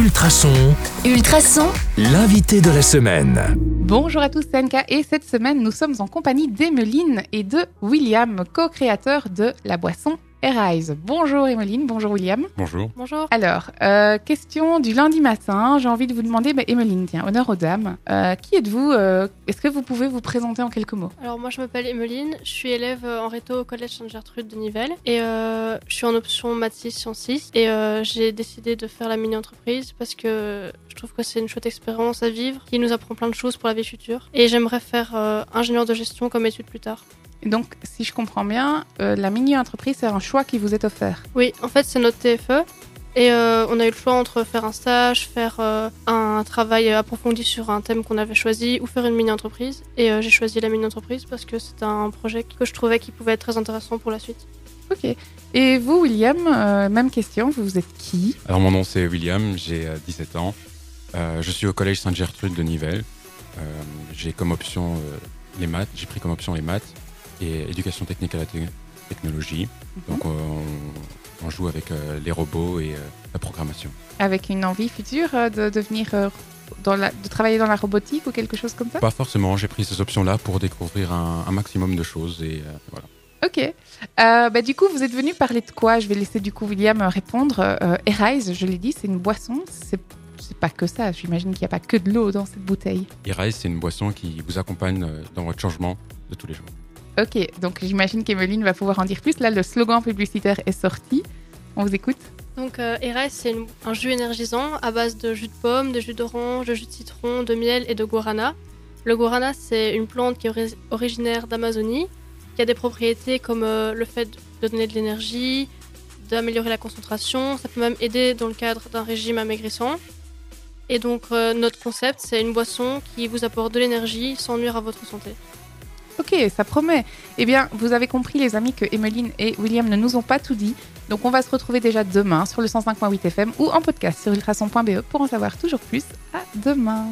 Ultrason, Ultrason, l'invité de la semaine. Bonjour à tous, c'est Anka et cette semaine nous sommes en compagnie d'Emeline et de William, co-créateurs de la boisson Arise. Bonjour Emeline, bonjour William. Bonjour. Bonjour. Alors, euh, question du lundi matin, j'ai envie de vous demander, bah, Emeline, tiens, honneur aux dames, euh, qui êtes-vous euh, Est-ce que vous pouvez vous présenter en quelques mots? Alors moi je m'appelle Emeline, je suis élève euh, en réto au collège Sainte-Gertrude de Nivelles et euh, je suis en option maths 6 sciences 6 et euh, j'ai décidé de faire la mini-entreprise parce que je trouve que c'est une chouette expérience à vivre qui nous apprend plein de choses pour la vie future et j'aimerais faire euh, ingénieur de gestion comme étude plus tard. Donc, si je comprends bien, euh, la mini-entreprise, c'est un choix qui vous est offert. Oui, en fait c'est notre TFE et euh, on a eu le choix entre faire un stage, faire euh, un travail approfondi sur un thème qu'on avait choisi ou faire une mini-entreprise et euh, j'ai choisi la mini-entreprise parce que c'est un projet que je trouvais qui pouvait être très intéressant pour la suite. Ok. Et vous, William, euh, même question, vous êtes qui? Alors mon nom c'est William, j'ai euh, 17 ans. Euh, je suis au collège Sainte-Gertrude de Nivelles. Euh, j'ai comme option euh, les maths, j'ai pris comme option les maths et éducation technique à la te- technologie. Donc euh, on, on joue avec euh, les robots et euh, la programmation. Avec une envie future de devenir, dans la, de travailler dans la robotique ou quelque chose comme ça? Pas forcément, j'ai pris ces options-là pour découvrir un, un maximum de choses et euh, voilà. Ok. Euh, bah, du coup, vous êtes venu parler de quoi? Je vais laisser du coup William répondre. Euh, Arise, je l'ai dit, c'est une boisson. C'est pas que ça. J'imagine qu'il n'y a pas que de l'eau dans cette bouteille. Irise, c'est une boisson qui vous accompagne dans votre changement de tous les jours. Ok. Donc j'imagine qu'Emeline va pouvoir en dire plus. Là, le slogan publicitaire est sorti. On vous écoute. Donc euh, Erez, c'est un jus énergisant à base de jus de pomme, de jus d'orange, de jus de citron, de miel et de guarana. Le guarana, c'est une plante qui est ori- originaire d'Amazonie, qui a des propriétés comme euh, le fait de donner de l'énergie, d'améliorer la concentration. Ça peut même aider dans le cadre d'un régime amaigrissant. Et donc euh, notre concept, c'est une boisson qui vous apporte de l'énergie sans nuire à votre santé. Ok, ça promet. Eh bien, vous avez compris, les amis, que Emeline et William ne nous ont pas tout dit. Donc, on va se retrouver déjà demain sur le 105.8 FM ou en podcast sur ultrason.be pour en savoir toujours plus. À demain.